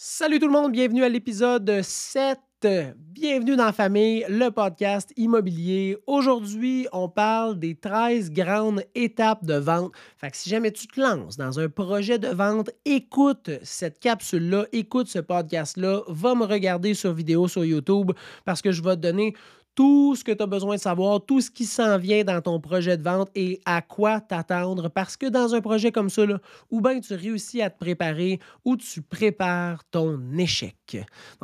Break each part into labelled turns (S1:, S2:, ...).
S1: Salut tout le monde, bienvenue à l'épisode 7. Bienvenue dans la famille, le podcast immobilier. Aujourd'hui, on parle des 13 grandes étapes de vente. Fait que si jamais tu te lances dans un projet de vente, écoute cette capsule-là, écoute ce podcast-là, va me regarder sur vidéo sur YouTube parce que je vais te donner tout ce que tu as besoin de savoir, tout ce qui s'en vient dans ton projet de vente et à quoi t'attendre. Parce que dans un projet comme ça, ou bien tu réussis à te préparer ou tu prépares ton échec.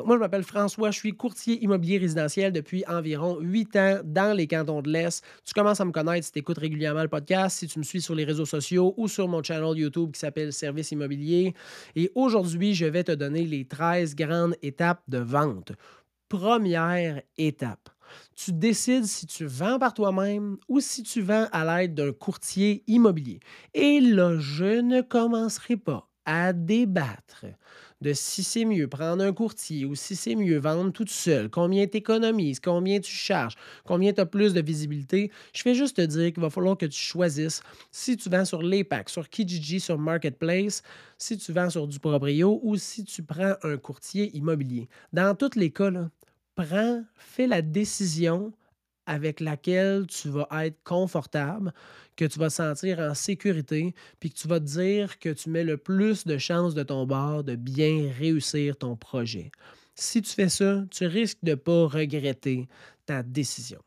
S1: moi, je m'appelle François, je suis courtier immobilier résidentiel depuis environ huit ans dans les cantons de l'Est. Tu commences à me connaître si tu écoutes régulièrement le podcast, si tu me suis sur les réseaux sociaux ou sur mon channel YouTube qui s'appelle Service immobilier. Et aujourd'hui, je vais te donner les 13 grandes étapes de vente. Première étape tu décides si tu vends par toi-même ou si tu vends à l'aide d'un courtier immobilier. Et là, je ne commencerai pas à débattre de si c'est mieux prendre un courtier ou si c'est mieux vendre tout seul, combien tu économises, combien tu charges, combien tu as plus de visibilité? Je fais juste te dire qu'il va falloir que tu choisisses si tu vends sur l'EPAC, sur Kijiji, sur Marketplace, si tu vends sur du ou si tu prends un courtier immobilier. Dans tous les cas, là, prends, fais la décision avec laquelle tu vas être confortable, que tu vas sentir en sécurité, puis que tu vas te dire que tu mets le plus de chances de ton bord de bien réussir ton projet. Si tu fais ça, tu risques de ne pas regretter ta décision.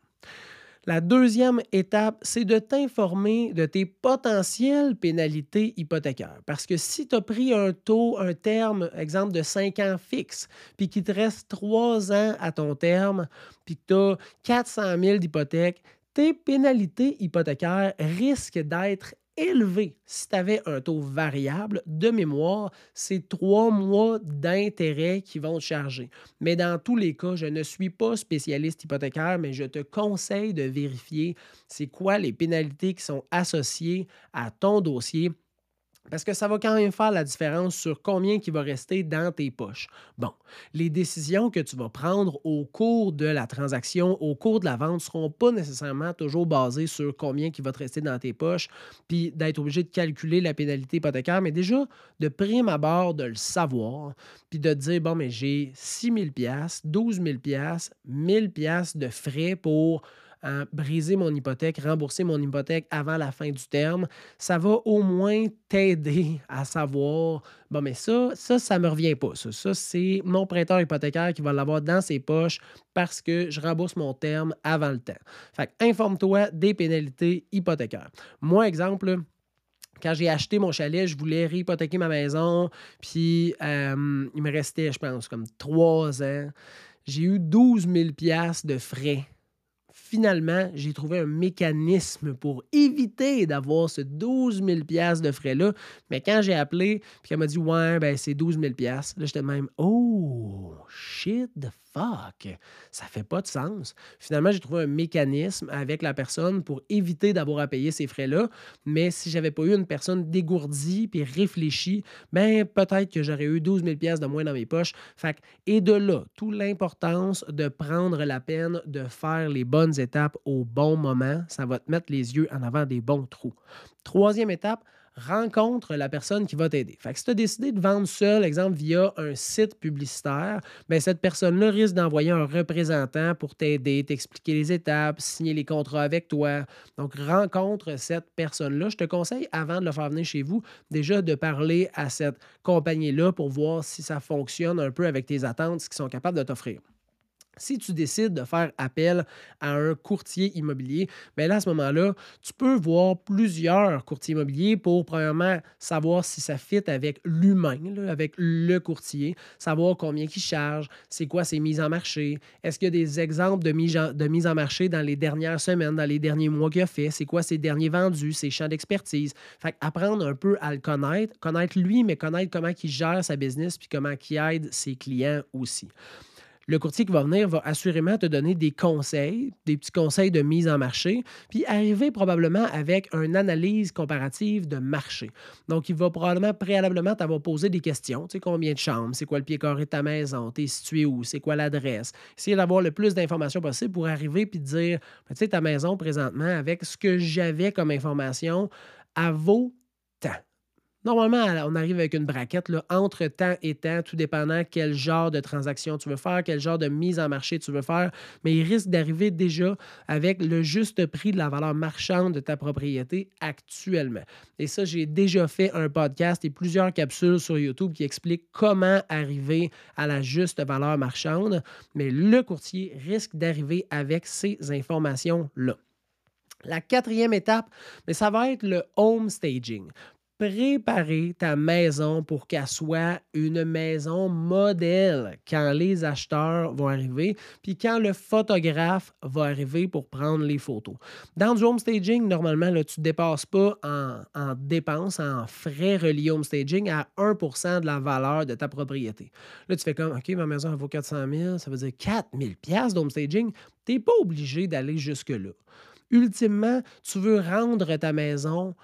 S1: La deuxième étape, c'est de t'informer de tes potentielles pénalités hypothécaires. Parce que si tu as pris un taux, un terme, exemple de 5 ans fixe, puis qu'il te reste 3 ans à ton terme, puis que tu as 400 000 d'hypothèques, tes pénalités hypothécaires risquent d'être élevé. Si tu avais un taux variable de mémoire, c'est trois mois d'intérêt qui vont te charger. Mais dans tous les cas, je ne suis pas spécialiste hypothécaire, mais je te conseille de vérifier c'est quoi les pénalités qui sont associées à ton dossier parce que ça va quand même faire la différence sur combien qui va rester dans tes poches. Bon, les décisions que tu vas prendre au cours de la transaction, au cours de la vente, ne seront pas nécessairement toujours basées sur combien qui va te rester dans tes poches, puis d'être obligé de calculer la pénalité hypothécaire, mais déjà de prime abord de le savoir, puis de te dire, bon, mais j'ai 6 000 12 000 1000 de frais pour briser mon hypothèque, rembourser mon hypothèque avant la fin du terme, ça va au moins t'aider à savoir, bon, mais ça, ça, ça me revient pas. Ça, ça c'est mon prêteur hypothécaire qui va l'avoir dans ses poches parce que je rembourse mon terme avant le temps. Fait informe-toi des pénalités hypothécaires. Moi, exemple, quand j'ai acheté mon chalet, je voulais réhypothéquer ma maison, puis euh, il me restait, je pense, comme trois ans. J'ai eu 12 000 de frais finalement, j'ai trouvé un mécanisme pour éviter d'avoir ce 12 000 de frais-là. Mais quand j'ai appelé, puis elle m'a dit, ouais, ben c'est 12 000 là, j'étais même, oh, shit the fuck, ça fait pas de sens. Finalement, j'ai trouvé un mécanisme avec la personne pour éviter d'avoir à payer ces frais-là. Mais si j'avais pas eu une personne dégourdie puis réfléchie, ben peut-être que j'aurais eu 12 000 de moins dans mes poches. Fait et de là, toute l'importance de prendre la peine de faire les bonnes étapes au bon moment, ça va te mettre les yeux en avant des bons trous. Troisième étape, rencontre la personne qui va t'aider. Fait que si tu as décidé de vendre seul, exemple, via un site publicitaire, bien, cette personne-là risque d'envoyer un représentant pour t'aider, t'expliquer les étapes, signer les contrats avec toi. Donc, rencontre cette personne-là. Je te conseille, avant de le faire venir chez vous, déjà de parler à cette compagnie-là pour voir si ça fonctionne un peu avec tes attentes, ce qu'ils sont capables de t'offrir. Si tu décides de faire appel à un courtier immobilier, bien là, à ce moment-là, tu peux voir plusieurs courtiers immobiliers pour, premièrement, savoir si ça fit avec l'humain, avec le courtier, savoir combien il charge, c'est quoi ses mises en marché, est-ce qu'il y a des exemples de mise, en, de mise en marché dans les dernières semaines, dans les derniers mois qu'il a fait, c'est quoi ses derniers vendus, ses champs d'expertise? Fait apprendre un peu à le connaître, connaître lui, mais connaître comment il gère sa business puis comment il aide ses clients aussi le courtier qui va venir va assurément te donner des conseils, des petits conseils de mise en marché, puis arriver probablement avec une analyse comparative de marché. Donc, il va probablement préalablement t'avoir posé des questions. Tu sais, combien de chambres? C'est quoi le pied carré de ta maison? T'es situé où? C'est quoi l'adresse? Essayer d'avoir le plus d'informations possible pour arriver puis dire, ben, tu sais, ta maison présentement, avec ce que j'avais comme information, à vaut temps. Normalement, on arrive avec une braquette là, entre temps et temps, tout dépendant quel genre de transaction tu veux faire, quel genre de mise en marché tu veux faire, mais il risque d'arriver déjà avec le juste prix de la valeur marchande de ta propriété actuellement. Et ça, j'ai déjà fait un podcast et plusieurs capsules sur YouTube qui expliquent comment arriver à la juste valeur marchande, mais le courtier risque d'arriver avec ces informations-là. La quatrième étape, mais ça va être le home staging préparer ta maison pour qu'elle soit une maison modèle quand les acheteurs vont arriver, puis quand le photographe va arriver pour prendre les photos. Dans du home staging, normalement, là, tu ne dépasses pas en, en dépenses, en frais reliés home staging à 1% de la valeur de ta propriété. Là, tu fais comme, OK, ma maison, elle vaut 400 000, ça veut dire 4 000 d'home staging. Tu n'es pas obligé d'aller jusque-là. Ultimement, tu veux rendre ta maison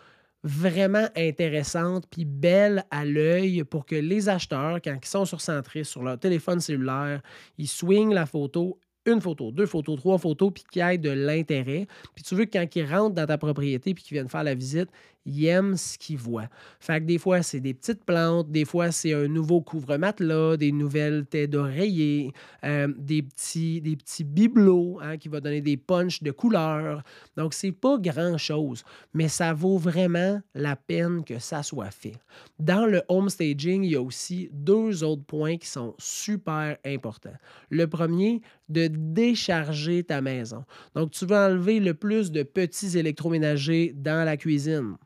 S1: vraiment intéressante puis belle à l'œil pour que les acheteurs, quand ils sont sur Centris, sur leur téléphone cellulaire, ils swingent la photo, une photo, deux photos, trois photos, puis qu'il y ait de l'intérêt. Puis tu veux que quand ils rentrent dans ta propriété puis qu'ils viennent faire la visite, ils aiment ce qu'ils voient. Fait que des fois, c'est des petites plantes, des fois, c'est un nouveau couvre-matelas, des nouvelles têtes d'oreiller, euh, des, petits, des petits bibelots hein, qui vont donner des punches de couleur. Donc, c'est pas grand-chose, mais ça vaut vraiment la peine que ça soit fait. Dans le home staging, il y a aussi deux autres points qui sont super importants. Le premier, de décharger ta maison. Donc, tu veux enlever le plus de petits électroménagers dans la cuisine.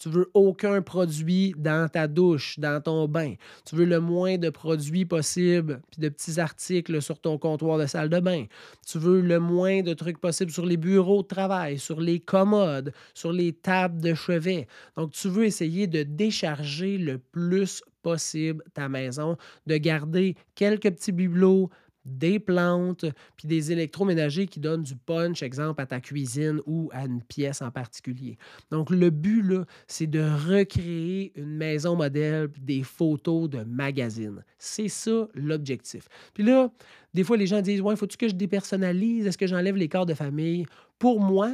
S1: Tu veux aucun produit dans ta douche, dans ton bain. Tu veux le moins de produits possible, puis de petits articles sur ton comptoir de salle de bain. Tu veux le moins de trucs possibles sur les bureaux de travail, sur les commodes, sur les tables de chevet. Donc, tu veux essayer de décharger le plus possible ta maison, de garder quelques petits bibelots, des plantes, puis des électroménagers qui donnent du punch, exemple, à ta cuisine ou à une pièce en particulier. Donc, le but, là, c'est de recréer une maison modèle, des photos de magazines. C'est ça l'objectif. Puis là, des fois, les gens disent Ouais, faut-tu que je dépersonnalise? Est-ce que j'enlève les corps de famille Pour moi,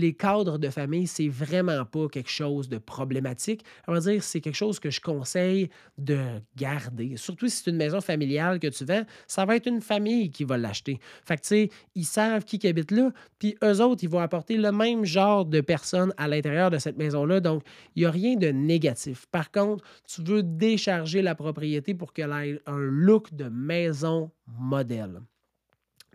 S1: les cadres de famille, c'est vraiment pas quelque chose de problématique. On va dire, c'est quelque chose que je conseille de garder. Surtout si c'est une maison familiale que tu vends, ça va être une famille qui va l'acheter. Fait que, tu sais, ils savent qui habite là, puis eux autres, ils vont apporter le même genre de personnes à l'intérieur de cette maison-là. Donc, il n'y a rien de négatif. Par contre, tu veux décharger la propriété pour qu'elle ait un look de maison modèle.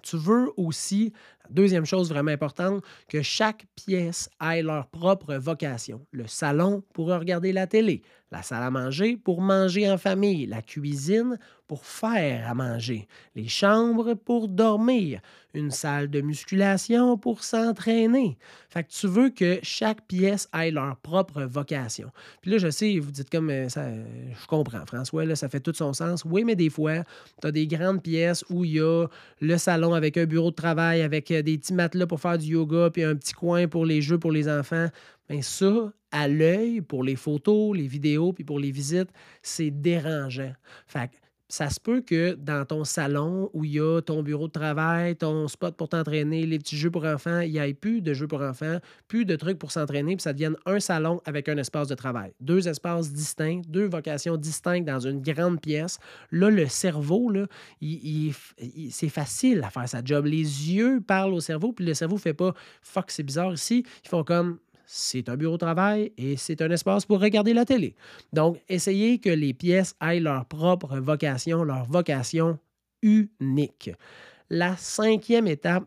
S1: Tu veux aussi Deuxième chose vraiment importante, que chaque pièce ait leur propre vocation. Le salon pour regarder la télé, la salle à manger pour manger en famille, la cuisine pour faire à manger, les chambres pour dormir, une salle de musculation pour s'entraîner. Fait que tu veux que chaque pièce ait leur propre vocation. Puis là, je sais, vous dites comme euh, ça, je comprends, François, là, ça fait tout son sens. Oui, mais des fois, tu as des grandes pièces où il y a le salon avec un bureau de travail, avec des petits matelas pour faire du yoga, puis un petit coin pour les jeux pour les enfants. Bien, ça, à l'œil, pour les photos, les vidéos, puis pour les visites, c'est dérangeant. Fait ça se peut que dans ton salon où il y a ton bureau de travail, ton spot pour t'entraîner, les petits jeux pour enfants, il n'y ait plus de jeux pour enfants, plus de trucs pour s'entraîner, puis ça devienne un salon avec un espace de travail. Deux espaces distincts, deux vocations distinctes dans une grande pièce. Là, le cerveau, c'est facile à faire sa job. Les yeux parlent au cerveau, puis le cerveau ne fait pas fuck, c'est bizarre ici. Ils font comme c'est un bureau de travail et c'est un espace pour regarder la télé. Donc, essayez que les pièces aient leur propre vocation, leur vocation unique. La cinquième étape,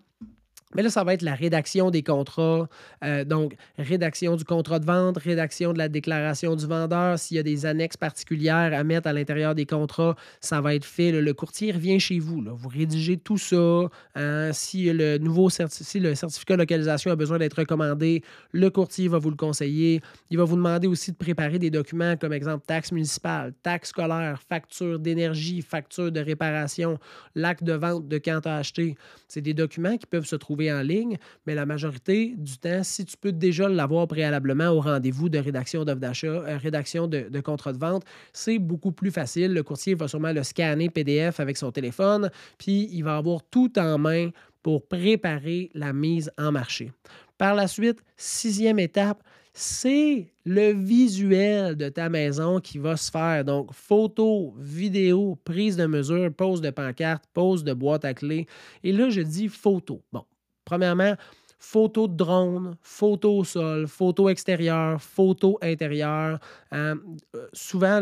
S1: mais là, ça va être la rédaction des contrats. Euh, donc, rédaction du contrat de vente, rédaction de la déclaration du vendeur. S'il y a des annexes particulières à mettre à l'intérieur des contrats, ça va être fait. Le courtier revient chez vous. Vous rédigez tout ça. Hein. si, le nouveau si le certificat de localisation a besoin d'être recommandé, le courtier va vous le conseiller. Il va vous demander aussi de préparer des documents comme exemple taxe municipale, taxe scolaire, facture d'énergie, facture de réparation, l'acte de vente de quand as acheté. C'est des documents qui peuvent se trouver en ligne, mais la majorité du temps, si tu peux déjà l'avoir préalablement au rendez-vous de rédaction d'offre d'achat, euh, rédaction de, de, contrat de vente, c'est beaucoup plus facile. Le courtier va sûrement le scanner PDF avec son téléphone, puis il va avoir tout en main pour préparer la mise en marché. Par la suite, sixième étape, c'est le visuel de ta maison qui va se faire. Donc, photo, vidéo, prise de mesure, pose de pancarte, pose de boîte à clés. Et là, je dis photo. Bon, premièrement, photo de drone, photo au sol, photo extérieure, photo intérieure. Euh, euh, souvent,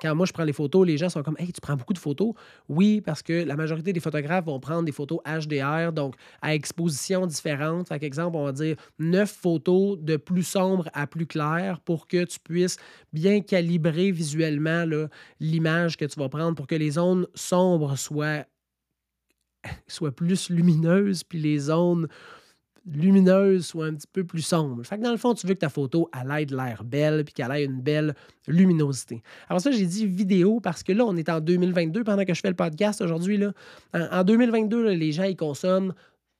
S1: quand moi je prends les photos, les gens sont comme Hey, tu prends beaucoup de photos? Oui, parce que la majorité des photographes vont prendre des photos HDR, donc à exposition différente. Par exemple, on va dire neuf photos de plus sombre à plus clair pour que tu puisses bien calibrer visuellement l'image que tu vas prendre pour que les zones sombres soient, soient plus lumineuses, puis les zones lumineuse soit un petit peu plus sombre. Fait que dans le fond, tu veux que ta photo ait de l'air belle puis qu'elle ait une belle luminosité. Alors ça, j'ai dit vidéo parce que là, on est en 2022 pendant que je fais le podcast aujourd'hui. Là. En, 2022, les gens, ils consomment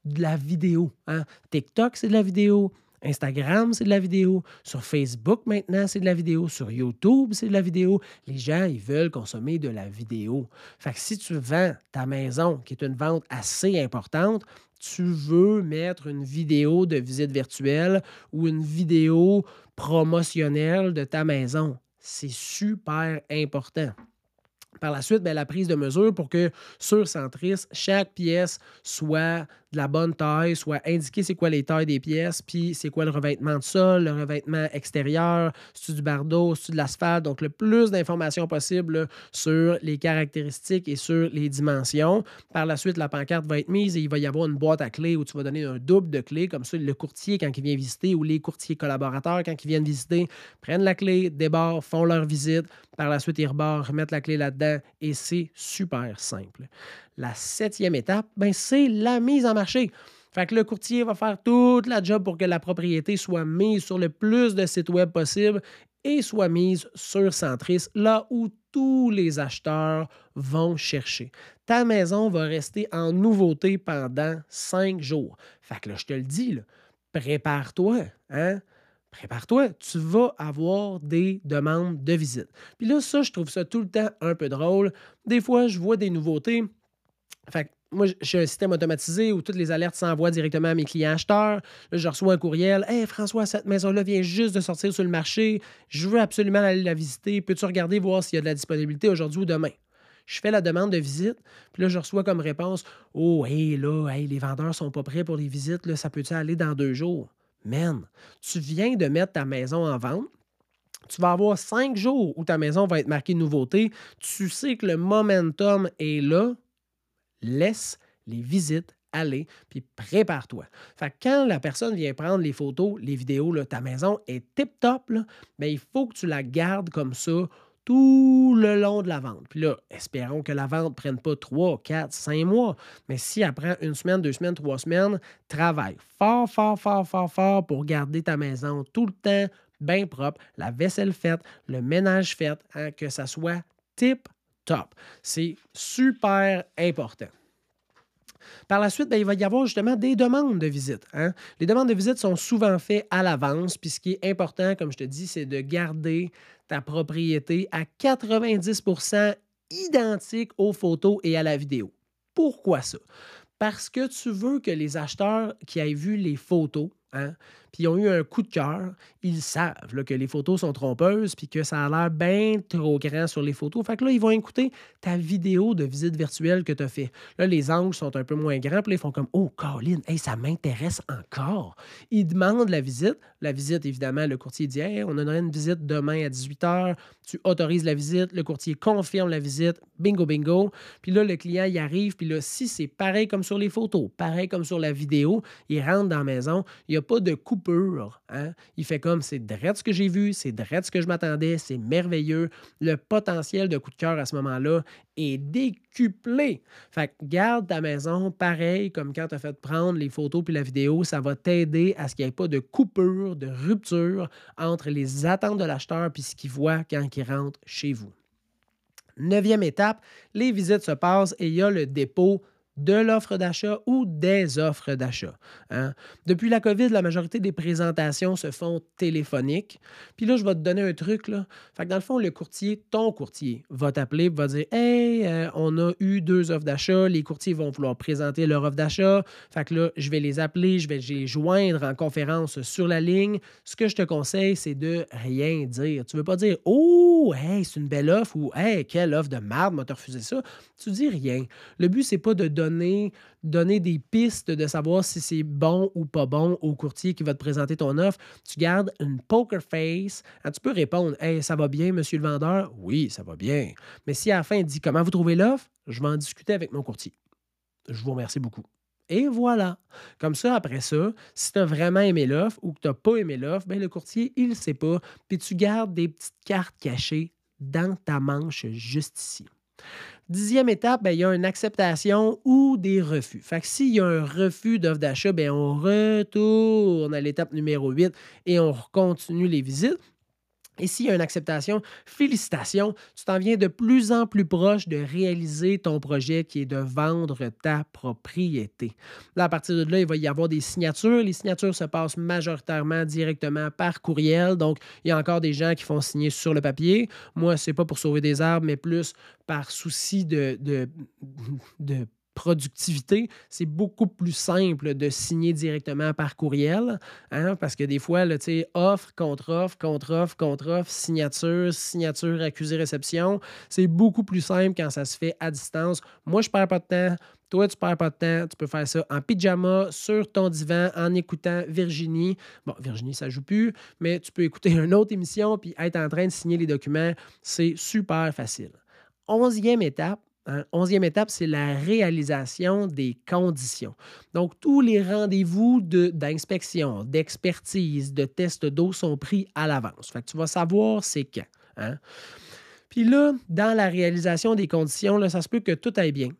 S1: de la vidéo. Hein. TikTok, c'est de la vidéo. Instagram, c'est de la vidéo. Sur Facebook, maintenant, c'est de la vidéo. Sur YouTube, c'est de la vidéo. Les gens, ils veulent consommer de la vidéo. Fait que si tu vends ta maison, qui est une vente assez importante, tu veux mettre une vidéo de visite virtuelle ou une vidéo promotionnelle de ta maison. C'est super important. Par la suite, ben, la prise de mesure pour que sur Centris, chaque pièce soit de la bonne taille, soit indiqué c'est quoi les tailles des pièces, puis c'est quoi le revêtement de sol, le revêtement extérieur, c'est du bardeau, c'est de l'asphalte. Donc, le plus d'informations possible sur les caractéristiques et sur les dimensions. Par la suite, la pancarte va être mise et il va y avoir une boîte à clés où tu vas donner un double de clés. Comme ça, le courtier, quand il vient visiter, ou les courtiers collaborateurs, quand ils viennent visiter, prennent la clé, débarrent, font leur visite. Par la suite, ils rebarrent, remettent la clé là-dedans et c'est super simple. La septième étape, ben, c'est la mise en marché. Fait que le courtier va faire toute la job pour que la propriété soit mise sur le plus de sites web possible et soit mise sur Centris, là où tous les acheteurs vont chercher. Ta maison va rester en nouveauté pendant cinq jours. Fait que là, je te le dis, prépare-toi. Hein? prépare-toi, tu vas avoir des demandes de visite. Puis là, ça, je trouve ça tout le temps un peu drôle. Des fois, je vois des nouveautés. Fait moi, j'ai un système automatisé où toutes les alertes s'envoient directement à mes clients acheteurs. Là, je reçois un courriel. Hey François, cette maison-là vient juste de sortir sur le marché. Je veux absolument aller la visiter. Peux-tu regarder, voir s'il y a de la disponibilité aujourd'hui ou demain? Je fais la demande de visite, puis là, je reçois comme réponse Oh, hey, là, hey, les vendeurs sont pas prêts pour les visites, là, ça peut-tu aller dans deux jours? Man, tu viens de mettre ta maison en vente. Tu vas avoir cinq jours où ta maison va être marquée nouveauté. Tu sais que le momentum est là. Laisse les visites aller, puis prépare-toi. Fait quand la personne vient prendre les photos, les vidéos, ta maison est tip-top, mais il faut que tu la gardes comme ça tout le long de la vente. Puis là, espérons que la vente ne prenne pas 3, 4, 5 mois. Mais si elle prend une semaine, deux semaines, trois semaines, travaille fort, fort, fort, fort, fort pour garder ta maison tout le temps bien propre, la vaisselle faite, le ménage fait, hein, que ça soit tip top. C'est super important. Par la suite, ben, il va y avoir justement des demandes de visite. Hein. Les demandes de visite sont souvent faites à l'avance, puis ce qui est important, comme je te dis, c'est de garder ta propriété à 90% identique aux photos et à la vidéo. Pourquoi ça? Parce que tu veux que les acheteurs qui aient vu les photos, hein, puis ils ont eu un coup de cœur, ils savent que les photos sont trompeuses, puis que ça a l'air bien trop grand sur les photos. Fait que là, ils vont écouter ta vidéo de visite virtuelle que tu as fait. Là, les angles sont un peu moins grands, puis là, ils font comme Oh, Colin, hey, ça m'intéresse encore. Ils demandent la visite. La visite, évidemment, le courtier dit Hey, on aurait une visite demain à 18 h. Tu autorises la visite, le courtier confirme la visite, bingo, bingo. Puis là, le client y arrive, puis là, si c'est pareil comme sur les photos, pareil comme sur la vidéo, il rentre dans la maison, il n'y a pas de coup Hein. Il fait comme c'est direct ce que j'ai vu, c'est direct ce que je m'attendais, c'est merveilleux. Le potentiel de coup de cœur à ce moment-là est décuplé. Fait que garde ta maison pareil comme quand tu as fait prendre les photos puis la vidéo. Ça va t'aider à ce qu'il n'y ait pas de coupure, de rupture entre les attentes de l'acheteur puis ce qu'il voit quand il rentre chez vous. Neuvième étape, les visites se passent et il y a le dépôt de l'offre d'achat ou des offres d'achat. Hein. Depuis la COVID, la majorité des présentations se font téléphoniques. Puis là, je vais te donner un truc. Fait que dans le fond, le courtier, ton courtier, va t'appeler va dire Hey, euh, on a eu deux offres d'achat. Les courtiers vont vouloir présenter leur offre d'achat. Fait que là, je vais les appeler, je vais les joindre en conférence sur la ligne. Ce que je te conseille, c'est de rien dire. Tu ne veux pas dire Oh, hey, c'est une belle offre ou Hey, quelle offre de merde, m'a refusé ça. Tu dis rien. Le but, c'est pas de donner, donner des pistes de savoir si c'est bon ou pas bon au courtier qui va te présenter ton offre. Tu gardes une poker face. Ah, tu peux répondre Hey, ça va bien, monsieur le vendeur? Oui, ça va bien. Mais si à la fin, il dit Comment vous trouvez l'offre? Je vais en discuter avec mon courtier. Je vous remercie beaucoup. Et voilà. Comme ça, après ça, si tu as vraiment aimé l'offre ou que tu n'as pas aimé l'offre, ben le courtier, il ne sait pas. Puis tu gardes des petites cartes cachées dans ta manche juste ici. Dixième étape, ben, il y a une acceptation ou des refus. Fait que s'il y a un refus d'offre d'achat, ben, on retourne à l'étape numéro 8 et on continue les visites. Et s'il y a une acceptation, félicitations, tu t'en viens de plus en plus proche de réaliser ton projet qui est de vendre ta propriété. Là, à partir de là, il va y avoir des signatures. Les signatures se passent majoritairement directement par courriel. Donc, il y a encore des gens qui font signer sur le papier. Moi, ce n'est pas pour sauver des arbres, mais plus par souci de productivité, c'est beaucoup plus simple de signer directement par courriel, hein, parce que des fois, offre, contre-offre, contre-offre, contre-offre, signature, signature, accusé, réception, c'est beaucoup plus simple quand ça se fait à distance. Moi, je ne perds pas de temps. Toi, tu perds pas de temps. Tu peux faire ça en pyjama, sur ton divan, en écoutant Virginie. Bon, Virginie, ça joue plus, mais tu peux écouter une autre émission puis être en train de signer les documents. C'est super facile. Onzième étape, Onzième étape, c'est la réalisation des conditions. Donc, tous les rendez-vous d'inspection, d'expertise, de test d'eau sont pris à l'avance. Fait que tu vas savoir c'est quand. Hein. Puis là, dans la réalisation des conditions, là, ça se peut que tout aille bien,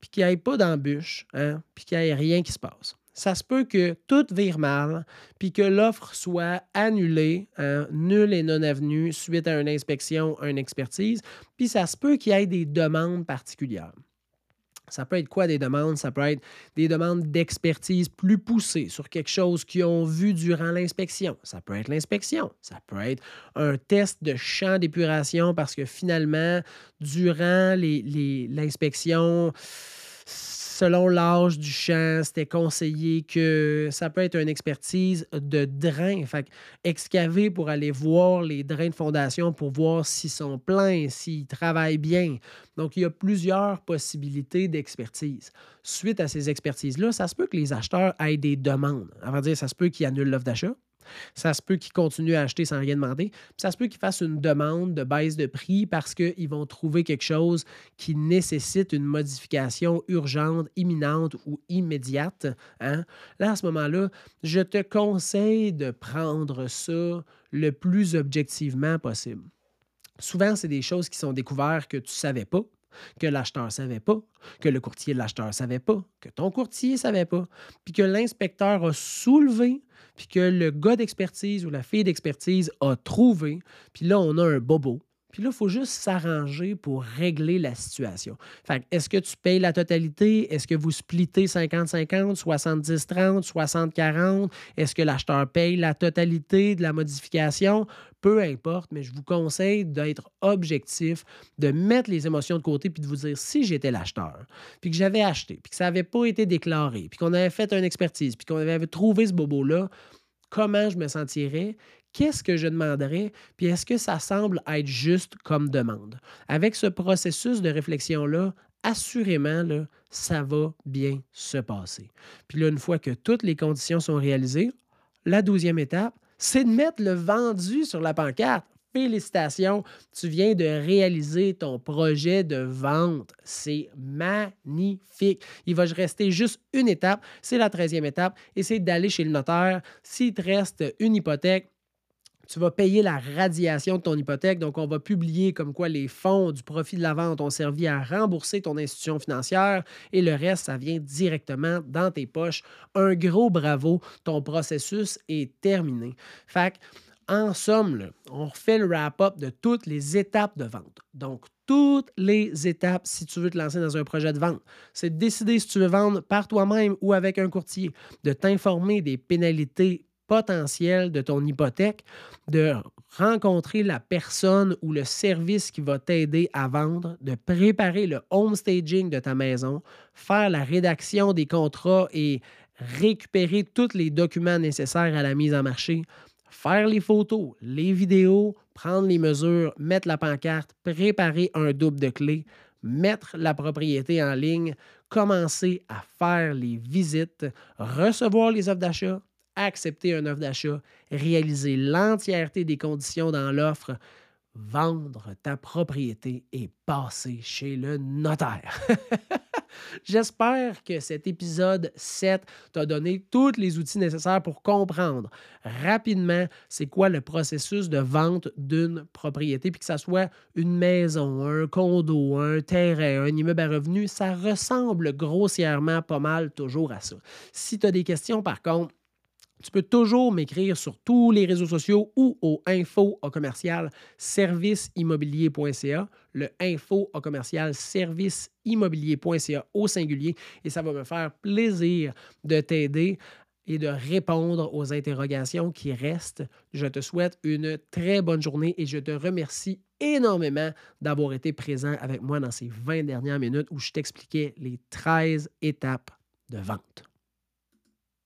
S1: puis qu'il n'y ait pas d'embûche, hein, puis qu'il n'y ait rien qui se passe ça se peut que tout vire mal, puis que l'offre soit annulée, hein, nulle et non avenue, suite à une inspection, une expertise, puis ça se peut qu'il y ait des demandes particulières. Ça peut être quoi des demandes? Ça peut être des demandes d'expertise plus poussées sur quelque chose qu'ils ont vu durant l'inspection. Ça peut être l'inspection. Ça peut être un test de champ d'épuration parce que finalement, durant l'inspection, selon l'âge du champ, c'était conseillé que ça peut être une expertise de drain. Fait excaver pour aller voir les drains de fondation pour voir s'ils sont pleins, s'ils travaillent bien. Donc, il y a plusieurs possibilités d'expertise. Suite à ces expertises-là, ça se peut que les acheteurs aient des demandes. À vrai dire, ça se peut qu'ils annulent l'offre d'achat. Ça se peut qu'ils continuent à acheter sans rien demander. ça se peut qu'ils fassent une demande de baisse de prix parce qu'ils vont trouver quelque chose qui nécessite une modification urgente, imminente ou immédiate. Hein. Là, à ce moment-là, je te conseille de prendre ça le plus objectivement possible. Souvent, c'est des choses qui sont découvertes que tu ne savais pas que l'acheteur ne savait pas, que le courtier de l'acheteur ne savait pas, que ton courtier ne savait pas, puis que l'inspecteur a soulevé, puis que le gars d'expertise ou la fille d'expertise a trouvé, puis là, on a un bobo. Puis là, il faut juste s'arranger pour régler la situation. Fait est-ce que tu payes la totalité? Est-ce que vous splittez 50-50, 70-30, 60-40? Est-ce que l'acheteur paye la totalité de la modification? peu importe, mais je vous conseille d'être objectif, de mettre les émotions de côté, puis de vous dire si j'étais l'acheteur, puis que j'avais acheté, puis que ça n'avait pas été déclaré, puis qu'on avait fait une expertise, puis qu'on avait trouvé ce bobo-là, comment je me sentirais, qu'est-ce que je demanderais, puis est-ce que ça semble être juste comme demande? Avec ce processus de réflexion-là, assurément, là, ça va bien se passer. Puis là, une fois que toutes les conditions sont réalisées, la douzième étape, c'est de mettre le vendu sur la pancarte. Félicitations, tu viens de réaliser ton projet de vente. C'est magnifique. Il va rester juste une étape, c'est la treizième étape, et d'aller chez le notaire. S'il te reste une hypothèque, tu vas payer la radiation de ton hypothèque. Donc, on va publier comme quoi les fonds du profit de la vente ont servi à rembourser ton institution financière et le reste, ça vient directement dans tes poches. Un gros bravo, ton processus est terminé. Fait en somme, on refait le wrap-up de toutes les étapes de vente. Donc, toutes les étapes si tu veux te lancer dans un projet de vente. C'est de décider si tu veux vendre par toi-même ou avec un courtier, de t'informer des pénalités potentielles de ton hypothèque, de rencontrer la personne ou le service qui va t'aider à vendre, de préparer le home staging de ta maison, faire la rédaction des contrats et récupérer tous les documents nécessaires à la mise en marché, faire les photos, les vidéos, prendre les mesures, mettre la pancarte, préparer un double de clés, mettre la propriété en ligne, commencer à faire les visites, recevoir les offres d'achat, accepter une offre d'achat, réaliser l'entièreté des conditions dans l'offre, vendre ta propriété et passer chez le notaire. J'espère que cet épisode 7 t'a donné tous les outils nécessaires pour comprendre rapidement c'est quoi le processus de vente d'une propriété, puis que ce soit une maison, un condo, un terrain, un immeuble à revenus, ça ressemble grossièrement pas mal toujours à ça. Si tu as des questions, par contre, tu peux toujours m'écrire sur tous les réseaux sociaux ou au info au commercial serviceimmobilier.ca, le info au commercial serviceimmobilier.ca au singulier et ça va me faire plaisir de t'aider et de répondre aux interrogations qui restent. Je te souhaite une très bonne journée et je te remercie énormément d'avoir été présent avec moi dans ces 20 dernières minutes où je t'expliquais les 13 étapes de vente.